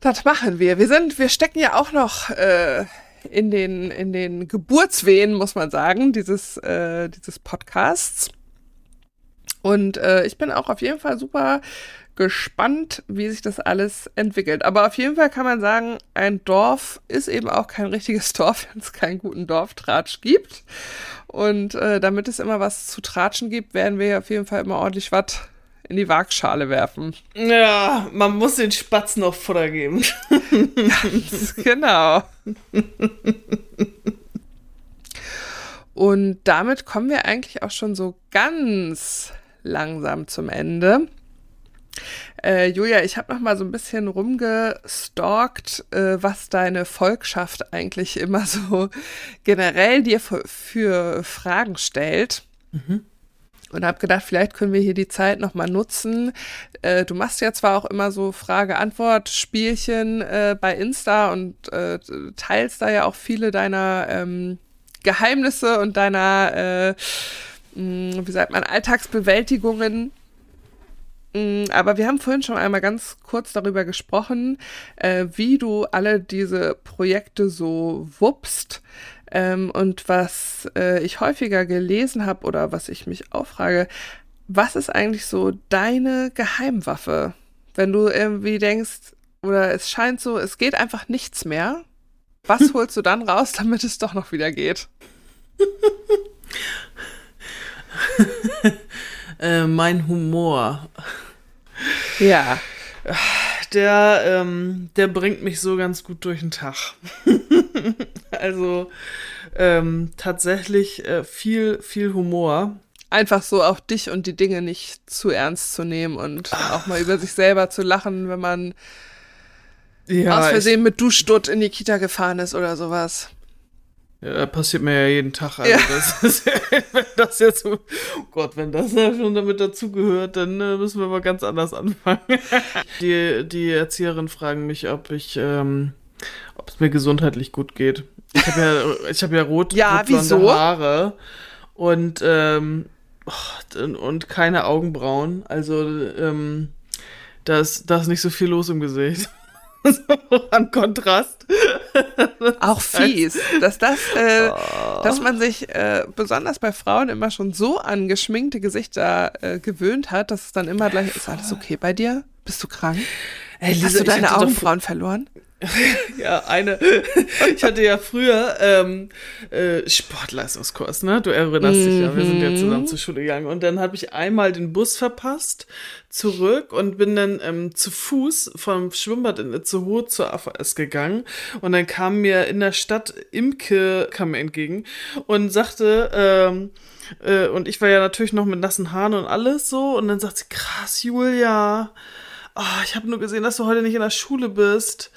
Das machen wir. Wir sind, wir stecken ja auch noch äh, in den in den Geburtswehen, muss man sagen, dieses äh, dieses Podcasts. Und äh, ich bin auch auf jeden Fall super gespannt, wie sich das alles entwickelt. Aber auf jeden Fall kann man sagen, ein Dorf ist eben auch kein richtiges Dorf, wenn es keinen guten Dorftratsch gibt. Und äh, damit es immer was zu tratschen gibt, werden wir auf jeden Fall immer ordentlich was in die Waagschale werfen. Ja, man muss den Spatz noch Futter geben. Ganz genau. Und damit kommen wir eigentlich auch schon so ganz langsam zum Ende. Äh, Julia, ich habe noch mal so ein bisschen rumgestalkt, äh, was deine Volkschaft eigentlich immer so generell dir für, für Fragen stellt. Mhm. Und habe gedacht, vielleicht können wir hier die Zeit noch mal nutzen. Äh, du machst ja zwar auch immer so Frage-Antwort-Spielchen äh, bei Insta und äh, teilst da ja auch viele deiner ähm, Geheimnisse und deiner, äh, mh, wie sagt man, Alltagsbewältigungen aber wir haben vorhin schon einmal ganz kurz darüber gesprochen, äh, wie du alle diese Projekte so wuppst. Ähm, und was äh, ich häufiger gelesen habe oder was ich mich auch frage, was ist eigentlich so deine Geheimwaffe? Wenn du irgendwie denkst, oder es scheint so, es geht einfach nichts mehr. Was holst du dann raus, damit es doch noch wieder geht? äh, mein Humor. Ja. Der, ähm, der bringt mich so ganz gut durch den Tag. also ähm, tatsächlich äh, viel, viel Humor. Einfach so auch dich und die Dinge nicht zu ernst zu nehmen und Ach. auch mal über sich selber zu lachen, wenn man ja, aus Versehen mit Duschstutt in die Kita gefahren ist oder sowas. Ja, passiert mir ja jeden Tag. Also ja. das ist, wenn das jetzt, oh Gott, wenn das ja schon damit dazugehört, dann äh, müssen wir mal ganz anders anfangen. die, die Erzieherin fragen mich, ob ich, ähm, ob es mir gesundheitlich gut geht. Ich habe ja, ich habe ja rot, ja, rotblonde Haare und ähm, oh, und keine Augenbrauen. Also ähm, da ist, da ist nicht so viel los im Gesicht. an Kontrast. Auch fies, dass das, äh, oh. dass man sich äh, besonders bei Frauen immer schon so an geschminkte Gesichter äh, gewöhnt hat, dass es dann immer gleich ist alles okay bei dir? Bist du krank? Hey, Lisa, Hast du deine Augenbrauen verloren? ja, eine. Ich hatte ja früher ähm, äh, Sportleistungskurs, ne? Du erinnerst mhm. dich ja, wir sind ja zusammen mhm. zur Schule gegangen. Und dann habe ich einmal den Bus verpasst, zurück und bin dann ähm, zu Fuß vom Schwimmbad in Itzehoe zur AVS gegangen. Und dann kam mir in der Stadt Imke kam mir entgegen und sagte, ähm, äh, und ich war ja natürlich noch mit nassen Haaren und alles so. Und dann sagt sie, krass, Julia oh, ich habe nur gesehen, dass du heute nicht in der Schule bist.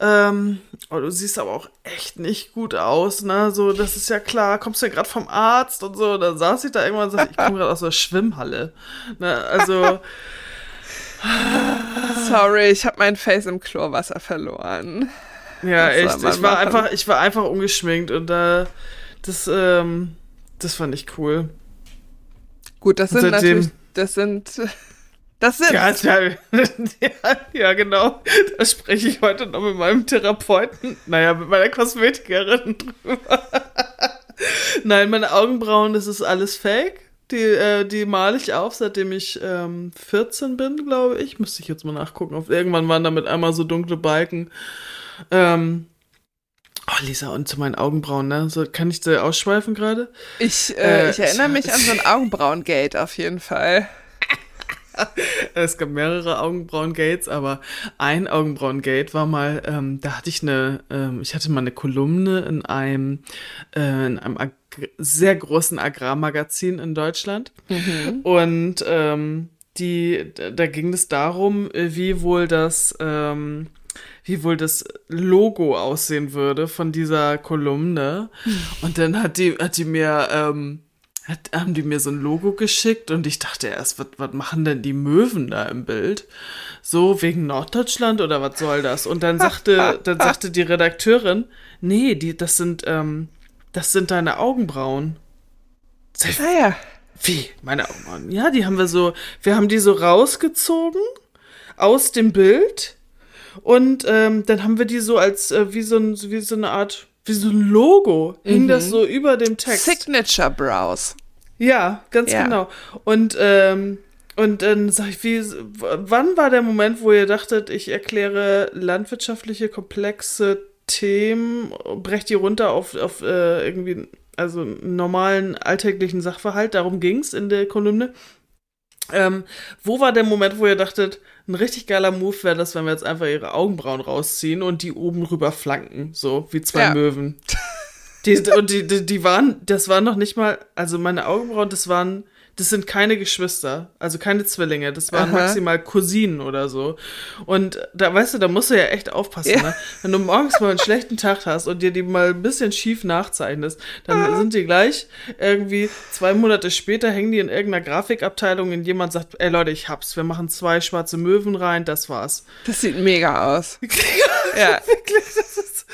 Ähm, oh, du siehst aber auch echt nicht gut aus, ne? So, das ist ja klar. Kommst du ja gerade vom Arzt und so. Da saß ich da irgendwann und sagte, ich komme gerade aus der Schwimmhalle. Ne? Also. Sorry, ich habe mein Face im Chlorwasser verloren. Ja, echt. Ich war machen? einfach, ich war einfach ungeschminkt und äh, das, ähm, das fand ich cool. Gut, das sind natürlich, das sind das sind. Ja, ja, ja, genau. Da spreche ich heute noch mit meinem Therapeuten, naja, mit meiner Kosmetikerin drüber. Nein, meine Augenbrauen, das ist alles fake. Die, äh, die male ich auf, seitdem ich ähm, 14 bin, glaube ich. Müsste ich jetzt mal nachgucken. Auf, irgendwann waren damit einmal so dunkle Balken. Ähm, Oh, Lisa, und zu meinen Augenbrauen, ne? So, kann ich da ausschweifen gerade? Ich, äh, äh, ich erinnere mich an so ein Augenbrauengate auf jeden Fall. es gab mehrere Augenbrauen-Gates, aber ein Augenbrauen-Gate war mal, ähm, da hatte ich eine, ähm, ich hatte mal eine Kolumne in einem, äh, in einem sehr großen Agrarmagazin in Deutschland. Mhm. Und ähm, die, da ging es darum, wie wohl das, ähm, wie wohl das Logo aussehen würde von dieser Kolumne. Und dann hat die, hat die mir ähm, hat, haben die mir so ein Logo geschickt und ich dachte erst, was, was machen denn die Möwen da im Bild? So wegen Norddeutschland oder was soll das? Und dann sagte, dann sagte die Redakteurin, nee, die, das sind, ähm, das sind deine Augenbrauen. Naja. Ah, Wie? Meine Augenbrauen? Ja, die haben wir so, wir haben die so rausgezogen aus dem Bild und ähm, dann haben wir die so als, äh, wie, so ein, wie so eine Art wie so ein Logo mhm. hing das so über dem Text. Signature Browse. Ja, ganz ja. genau. Und, ähm, und dann sag ich, wie, wann war der Moment, wo ihr dachtet, ich erkläre landwirtschaftliche komplexe Themen, breche die runter auf, auf äh, irgendwie, also normalen alltäglichen Sachverhalt, darum ging es in der Kolumne. Ähm, wo war der Moment, wo ihr dachtet, ein richtig geiler Move wäre das, wenn wir jetzt einfach ihre Augenbrauen rausziehen und die oben rüber flanken, so wie zwei ja. Möwen. Die, und die, die, die waren, das waren noch nicht mal, also meine Augenbrauen, das waren das sind keine Geschwister, also keine Zwillinge, das waren Aha. maximal Cousinen oder so. Und da, weißt du, da musst du ja echt aufpassen, ja. ne? Wenn du morgens mal einen schlechten Tag hast und dir die mal ein bisschen schief nachzeichnest, dann sind die gleich irgendwie zwei Monate später hängen die in irgendeiner Grafikabteilung und jemand sagt, ey Leute, ich hab's, wir machen zwei schwarze Möwen rein, das war's. Das sieht mega aus. ja. Wirklich, das ist.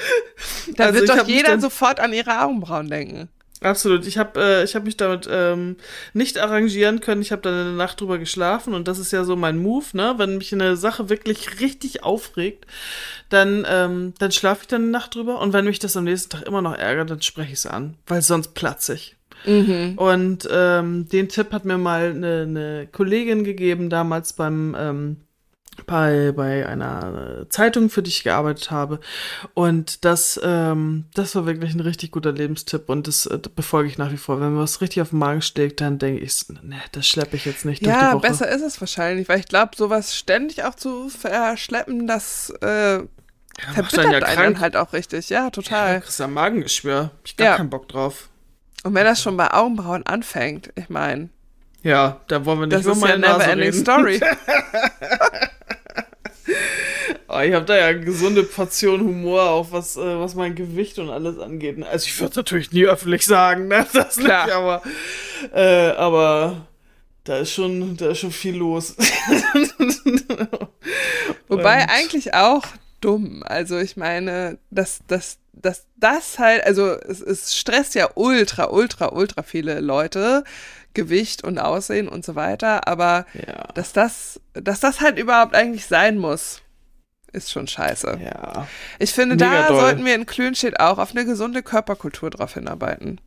Da also wird doch jeder sofort an ihre Augenbrauen denken. Absolut. Ich habe äh, ich hab mich damit ähm, nicht arrangieren können. Ich habe dann eine Nacht drüber geschlafen und das ist ja so mein Move, ne? Wenn mich eine Sache wirklich richtig aufregt, dann, ähm, dann schlafe ich dann eine Nacht drüber und wenn mich das am nächsten Tag immer noch ärgert, dann spreche ich es an, weil sonst platze ich. Mhm. Und ähm, den Tipp hat mir mal eine, eine Kollegin gegeben, damals beim ähm, bei, bei einer Zeitung, für die ich gearbeitet habe. Und das, ähm, das war wirklich ein richtig guter Lebenstipp und das äh, befolge ich nach wie vor. Wenn mir was richtig auf den Magen schlägt, dann denke ich, ne, das schleppe ich jetzt nicht ja, durch die Woche. Besser ist es wahrscheinlich, weil ich glaube, sowas ständig auch zu verschleppen, das äh, ja, verbittert ja einen halt auch richtig. Ja, total. Ja, kriegst ja Magengeschwür. Ich gar ja. keinen Bock drauf. Und wenn das schon bei Augenbrauen anfängt, ich meine. Ja, da wollen wir nicht das über meine ja Nase reden. Story. oh, ich habe da ja eine gesunde Portion Humor, auch was, äh, was mein Gewicht und alles angeht. Also ich würde es natürlich nie öffentlich sagen, ne? Das Klar. nicht, aber, äh, aber da ist schon, da ist schon viel los. Wobei und, eigentlich auch dumm. Also ich meine, dass das, dass das halt, also es, es stresst ja ultra, ultra, ultra viele Leute. Gewicht und Aussehen und so weiter, aber ja. dass das, dass das halt überhaupt eigentlich sein muss, ist schon scheiße. Ja. Ich finde, Mega da doll. sollten wir in Klönstedt auch auf eine gesunde Körperkultur drauf hinarbeiten.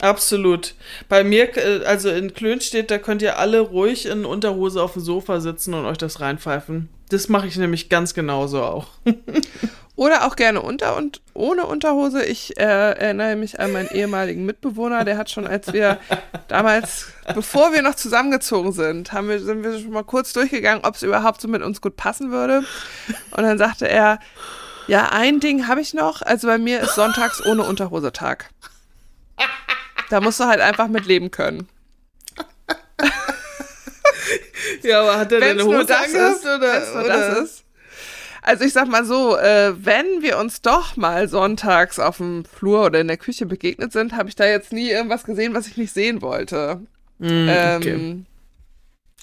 Absolut. Bei mir, äh, also in Klönstedt, da könnt ihr alle ruhig in Unterhose auf dem Sofa sitzen und euch das reinpfeifen. Das mache ich nämlich ganz genauso auch. Oder auch gerne unter und ohne Unterhose. Ich äh, erinnere mich an meinen ehemaligen Mitbewohner, der hat schon, als wir damals, bevor wir noch zusammengezogen sind, haben wir, sind wir schon mal kurz durchgegangen, ob es überhaupt so mit uns gut passen würde. Und dann sagte er, ja, ein Ding habe ich noch. Also bei mir ist sonntags ohne Unterhose Tag. Da musst du halt einfach mit leben können. Ja, aber hat er denn eine Hose angehabt ist, oder? wenn's nur oder? das ist. Also ich sag mal so, äh, wenn wir uns doch mal sonntags auf dem Flur oder in der Küche begegnet sind, habe ich da jetzt nie irgendwas gesehen, was ich nicht sehen wollte. Mm, Ähm, okay.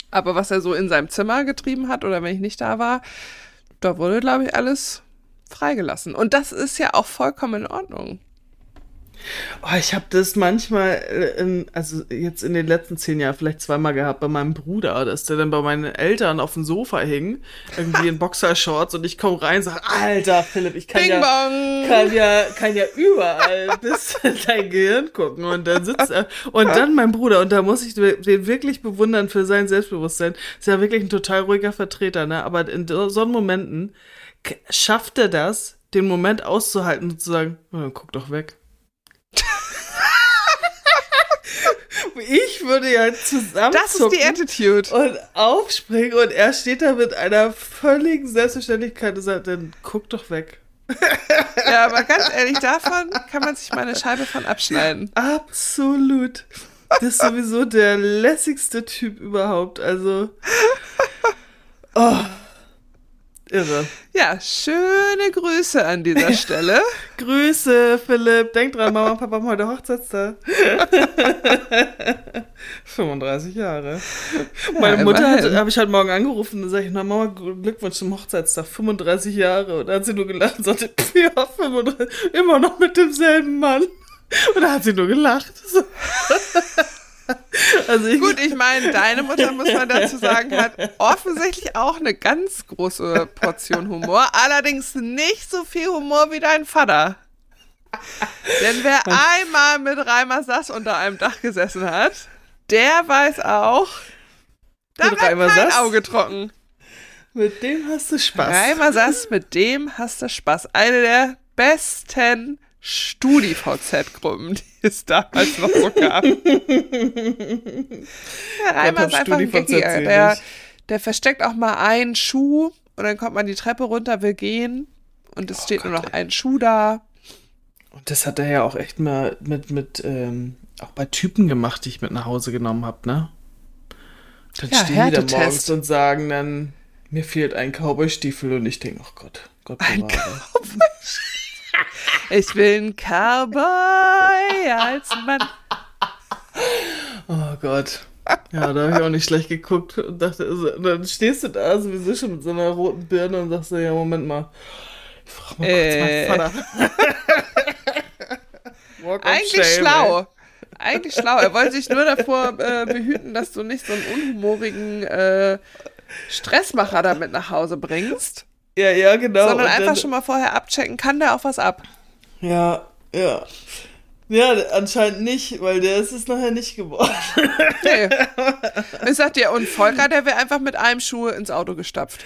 Aber was er so in seinem Zimmer getrieben hat oder wenn ich nicht da war, da wurde, glaube ich, alles freigelassen. Und das ist ja auch vollkommen in Ordnung. Oh, ich habe das manchmal, äh, in, also jetzt in den letzten zehn Jahren vielleicht zweimal gehabt bei meinem Bruder, dass der dann bei meinen Eltern auf dem Sofa hing, irgendwie in Boxershorts und ich komme rein und sage, Alter Philipp, ich kann Bing ja, kann ja, kann ja überall bis in dein Gehirn gucken und dann sitzt er und dann mein Bruder und da muss ich den wirklich bewundern für sein Selbstbewusstsein. Ist ja wirklich ein total ruhiger Vertreter, ne? Aber in so Momenten schafft er das, den Moment auszuhalten und zu sagen, "Na, dann guck doch weg. Ich würde ja zusammen Das ist die Attitude. und aufspringen und er steht da mit einer völligen Selbstverständlichkeit und sagt, dann guck doch weg. Ja, aber ganz ehrlich, davon kann man sich mal eine Scheibe von abschneiden. Absolut. Das ist sowieso der lässigste Typ überhaupt. Also. Oh. Irre. Ja, schöne Grüße an dieser Stelle. Grüße, Philipp. Denk dran, Mama und Papa haben heute Hochzeitstag. 35 Jahre. Meine Mutter habe ich heute Morgen angerufen und sage ich, na Mama, Glückwunsch zum Hochzeitstag, 35 Jahre. Und da hat sie nur gelacht und sagte, ja, 35, immer noch mit demselben Mann. Und da hat sie nur gelacht. So. Also ich, Gut, ich meine, deine Mutter, muss man dazu sagen, hat offensichtlich auch eine ganz große Portion Humor. Allerdings nicht so viel Humor wie dein Vater. Denn wer einmal mit Reimer Sass unter einem Dach gesessen hat, der weiß auch, da Mit wird Reimer kein Sass? Auge trocken. mit dem hast du Spaß. Reimer Sass, mit dem hast du Spaß. Eine der besten Studi-VZ-Gruppen, die es damals noch so gab. Ja, Reimer ist einfach ein Gaggier. Der, der versteckt auch mal einen Schuh und dann kommt man die Treppe runter, will gehen und es steht nur Oh Gott, noch ein Schuh da. Und das hat er ja auch echt mal mit, mit ähm, auch bei Typen gemacht, die ich mit nach Hause genommen habe, ne? Dann Ja, stehen die da morgens und sagen dann, mir fehlt ein Cowboy-Stiefel und ich denke, oh Gott, Gott Ein bewahre. Ich ein Cowboy als Mann. Oh Gott. Ja, da habe ich auch nicht schlecht geguckt und dachte, also, dann stehst du da sowieso schon mit so einer roten Birne und sagst so, ja, Moment mal. Ich frag mal Äh. kurz meinen Vater. Walk of Eigentlich shame, schlau. Eigentlich schlau. Er wollte sich nur davor äh, behüten, dass du nicht so einen unhumorigen äh, Stressmacher damit nach Hause bringst, ey. Ja, ja, genau. sondern Und einfach schon mal vorher abchecken, kann der auch was ab. Ja, ja. Ja, anscheinend nicht, weil der ist es nachher nicht geworden. Nee. Ich sag dir, und Volker, der wäre einfach mit einem Schuh ins Auto gestapft.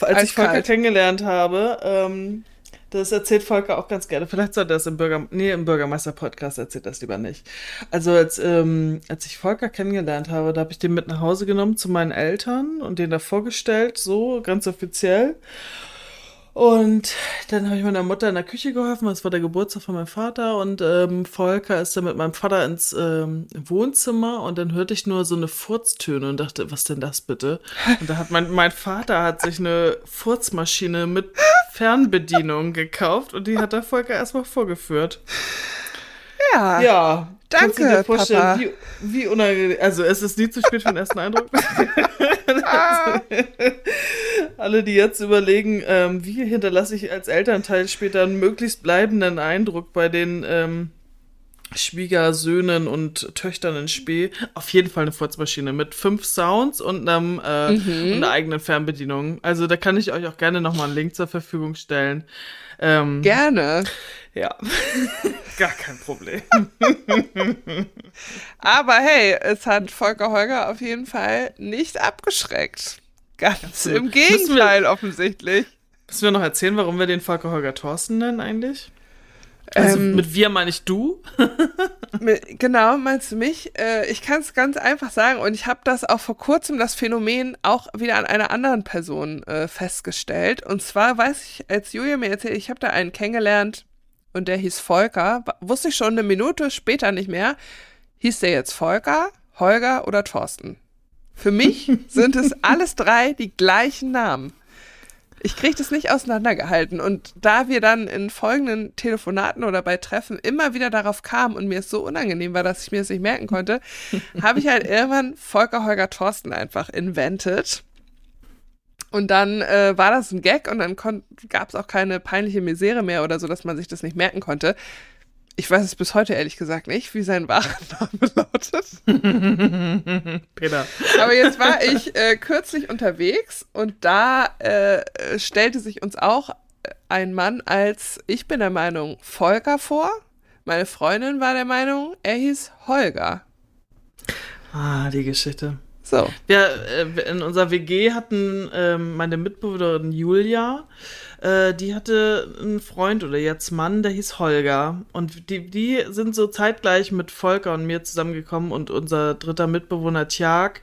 Als ich Volker Eiskalt. kennengelernt habe, ähm, das erzählt Volker auch ganz gerne. Vielleicht sollte er das im Bürger, nee, im Bürgermeister-Podcast erzählt das lieber nicht. Also als, ähm, als ich Volker kennengelernt habe, da habe ich den mit nach Hause genommen zu meinen Eltern und den da vorgestellt, so ganz offiziell. Und dann habe ich meiner Mutter in der Küche geholfen, das war der Geburtstag von meinem Vater und ähm, Volker ist dann mit meinem Vater ins ähm, Wohnzimmer und dann hörte ich nur so eine Furztöne und dachte, was denn das bitte? Und da hat mein, mein Vater hat sich eine Furzmaschine mit Fernbedienung gekauft und die hat der Volker erstmal vorgeführt. Ja. Ja, danke, Papa. wie, wie unangenehm. Also es ist nie zu spät für den ersten Eindruck. Alle, die jetzt überlegen, ähm, wie hinterlasse ich als Elternteil später einen möglichst bleibenden Eindruck bei den ähm, Schwiegersöhnen und Töchtern in Spee, auf jeden Fall eine Furzmaschine mit fünf Sounds und, einem, äh, und einer eigenen Fernbedienung. Also da kann ich euch auch gerne nochmal einen Link zur Verfügung stellen. Ähm, Gerne. ja, gar kein Problem. Aber hey, es hat Volker Holger auf jeden Fall nicht abgeschreckt. Ganz im Müssen wir- Gegenteil, offensichtlich. Müssen wir noch erzählen, warum wir den Volker Holger Thorsten nennen eigentlich? Also Ähm, mit wir meine ich du? Mit- Genau, meinst du mich? Äh, ich kann es ganz einfach sagen und ich habe das auch vor kurzem, das Phänomen, auch wieder an einer anderen Person äh, festgestellt. Und zwar weiß ich, als Julia mir erzählt, ich habe da einen kennengelernt und der hieß Volker, wusste ich schon eine Minute später nicht mehr, hieß der jetzt Volker, Holger oder Thorsten? Für mich sind es alles drei die gleichen Namen. Ich kriege das nicht auseinandergehalten. Und da wir dann in folgenden Telefonaten oder bei Treffen immer wieder darauf kamen und mir es so unangenehm war, dass ich mir es nicht merken konnte, habe ich halt irgendwann Volker Holger Thorsten einfach invented. Und dann äh, war das ein Gag und dann gab es auch keine peinliche Misere mehr oder so, dass man sich das nicht merken konnte. Ich weiß es bis heute ehrlich gesagt nicht, wie sein wahrer Name lautet. Peter. Aber jetzt war ich äh, kürzlich unterwegs und da äh, stellte sich uns auch ein Mann als, ich bin der Meinung, Volker vor. Meine Freundin war der Meinung, er hieß Holger. Ah, die Geschichte. So. Wir, äh, in unserer WG hatten äh, meine Mitbewohnerin Julia, äh, die hatte einen Freund oder jetzt Mann, der hieß Holger. Und die, die sind so zeitgleich mit Volker und mir zusammengekommen und unser dritter Mitbewohner Tjag,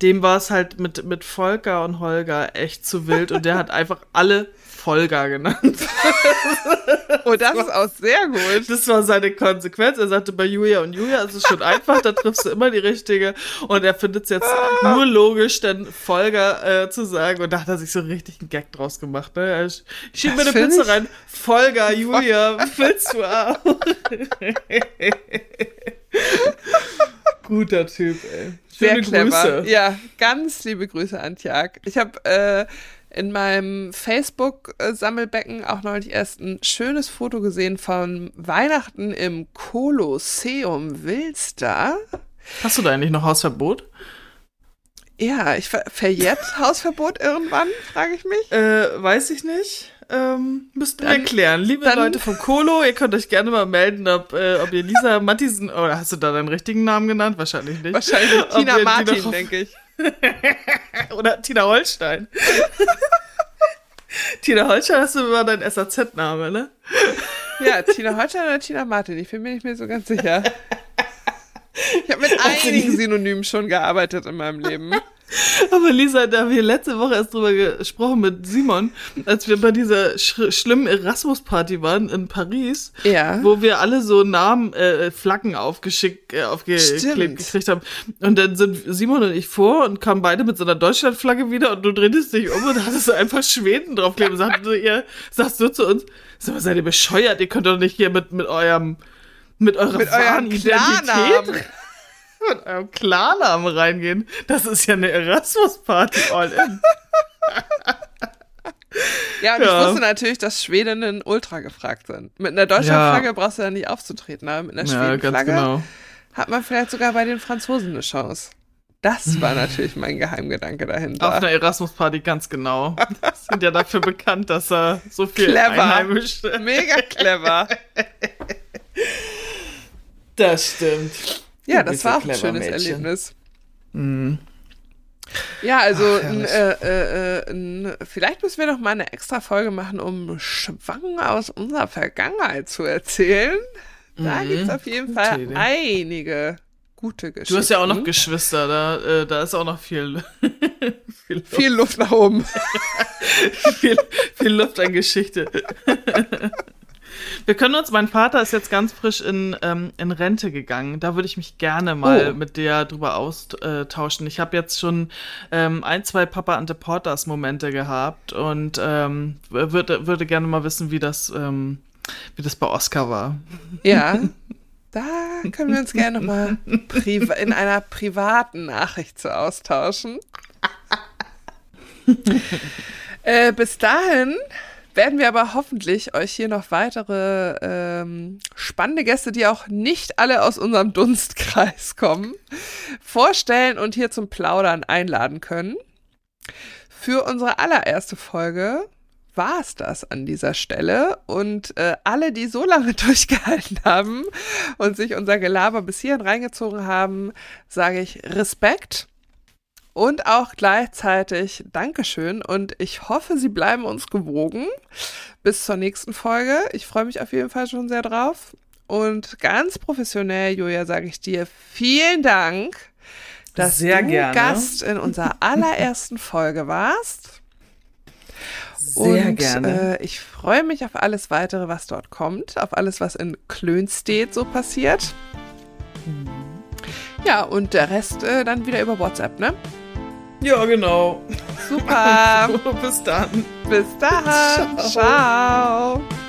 dem war es halt mit, mit Volker und Holger echt zu wild und der hat einfach alle Folger genannt. oh, das ist auch sehr gut. Das war seine Konsequenz. Er sagte, bei Julia und Julia ist es schon einfach, da triffst du immer die richtige. Und er findet es jetzt nur logisch, dann Folger äh, zu sagen. Und da hat er sich so richtig einen Gag draus gemacht. Ne? Er schiebt mir eine Pizza rein. Folger, Julia, willst du auch? Guter Typ, ey. Schöne Sehr clever. Grüße. Ja, ganz liebe Grüße an Tjag. Ich habe äh, in meinem Facebook-Sammelbecken auch neulich erst ein schönes Foto gesehen von Weihnachten im Kolosseum Wilster. Hast du da eigentlich noch Hausverbot? Ja, ich ver verjährt Hausverbot irgendwann, frage ich mich. Äh, weiß ich nicht. Ähm, müssten wir klären. Liebe Leute vom Kolo, ihr könnt euch gerne mal melden, ob, äh, ob ihr Lisa Mattisen, oder hast du da deinen richtigen Namen genannt? Wahrscheinlich nicht. Wahrscheinlich Tina Martin, denke ich. Oder Tina Holstein. Tina Holstein hast du immer dein SAZ-Name, ne? Ja, Tina Holstein oder Tina Martin, ich bin mir nicht mehr so ganz sicher. Ich habe mit einigen Synonymen schon gearbeitet in meinem Leben. Aber Lisa, da haben wir letzte Woche erst drüber gesprochen mit Simon, als wir bei dieser sch schlimmen Erasmus-Party waren in Paris, ja. wo wir alle so Namen, äh, Flaggen aufgeschickt, äh, aufgeklebt gekriegt haben. Und dann sind Simon und ich vor und kamen beide mit so einer Deutschlandflagge wieder und du drehst dich um und hattest einfach Schweden draufkleben. Sagst du, ihr, sagst du zu uns, mal, seid ihr bescheuert? Ihr könnt doch nicht hier mit, mit eurem, mit eurer mit wahren Identität mit eurem Klarnamen reingehen. Das ist ja eine Erasmus-Party all in. Ja, und ja. ich wusste natürlich, dass Schwedinnen ultra gefragt sind. Mit einer Deutschlandflagge ja. brauchst du ja nicht aufzutreten, aber mit einer Schwedenflagge ja, genau. hat man vielleicht sogar bei den Franzosen eine Chance. Das war natürlich mein Geheimgedanke dahinter. Auf einer Erasmus-Party, ganz genau. sind ja dafür bekannt, dass er so viel clever. Einheimische... Mega clever. Das stimmt. Ja, das war auch ein schönes Mädchen. Erlebnis. Mhm. Ja, also Ach, n, äh, äh, n, vielleicht müssen wir noch mal eine extra Folge machen, um Schwangen aus unserer Vergangenheit zu erzählen. Da mhm. gibt es auf jeden Fall Idee. einige gute Geschichten. Du hast ja auch noch Geschwister, da, äh, da ist auch noch viel, viel, Luft. viel Luft nach oben. viel, viel Luft an Geschichte. Wir können uns, mein Vater ist jetzt ganz frisch in, ähm, in Rente gegangen. Da würde ich mich gerne mal oh. mit dir drüber austauschen. Ich habe jetzt schon ähm, ein, zwei Papa Ante Porters Momente gehabt und ähm, würde, würde gerne mal wissen, wie das, ähm, wie das bei Oscar war. Ja. Da können wir uns gerne mal in einer privaten Nachricht zu austauschen. äh, bis dahin werden wir aber hoffentlich euch hier noch weitere ähm, spannende Gäste, die auch nicht alle aus unserem Dunstkreis kommen, vorstellen und hier zum Plaudern einladen können. Für unsere allererste Folge war es das an dieser Stelle. Und äh, alle, die so lange durchgehalten haben und sich unser Gelaber bis hierhin reingezogen haben, sage ich Respekt und auch gleichzeitig Dankeschön und ich hoffe, Sie bleiben uns gewogen bis zur nächsten Folge. Ich freue mich auf jeden Fall schon sehr drauf und ganz professionell, Julia, sage ich dir vielen Dank, dass sehr du gerne. Gast in unserer allerersten Folge warst. Sehr und, gerne. Äh, ich freue mich auf alles weitere, was dort kommt, auf alles, was in Klönstedt so passiert. Mhm. Ja, und der Rest äh, dann wieder über WhatsApp, ne? Ja, genau. Super. Bis dann. Bis dann. Ciao. Ciao.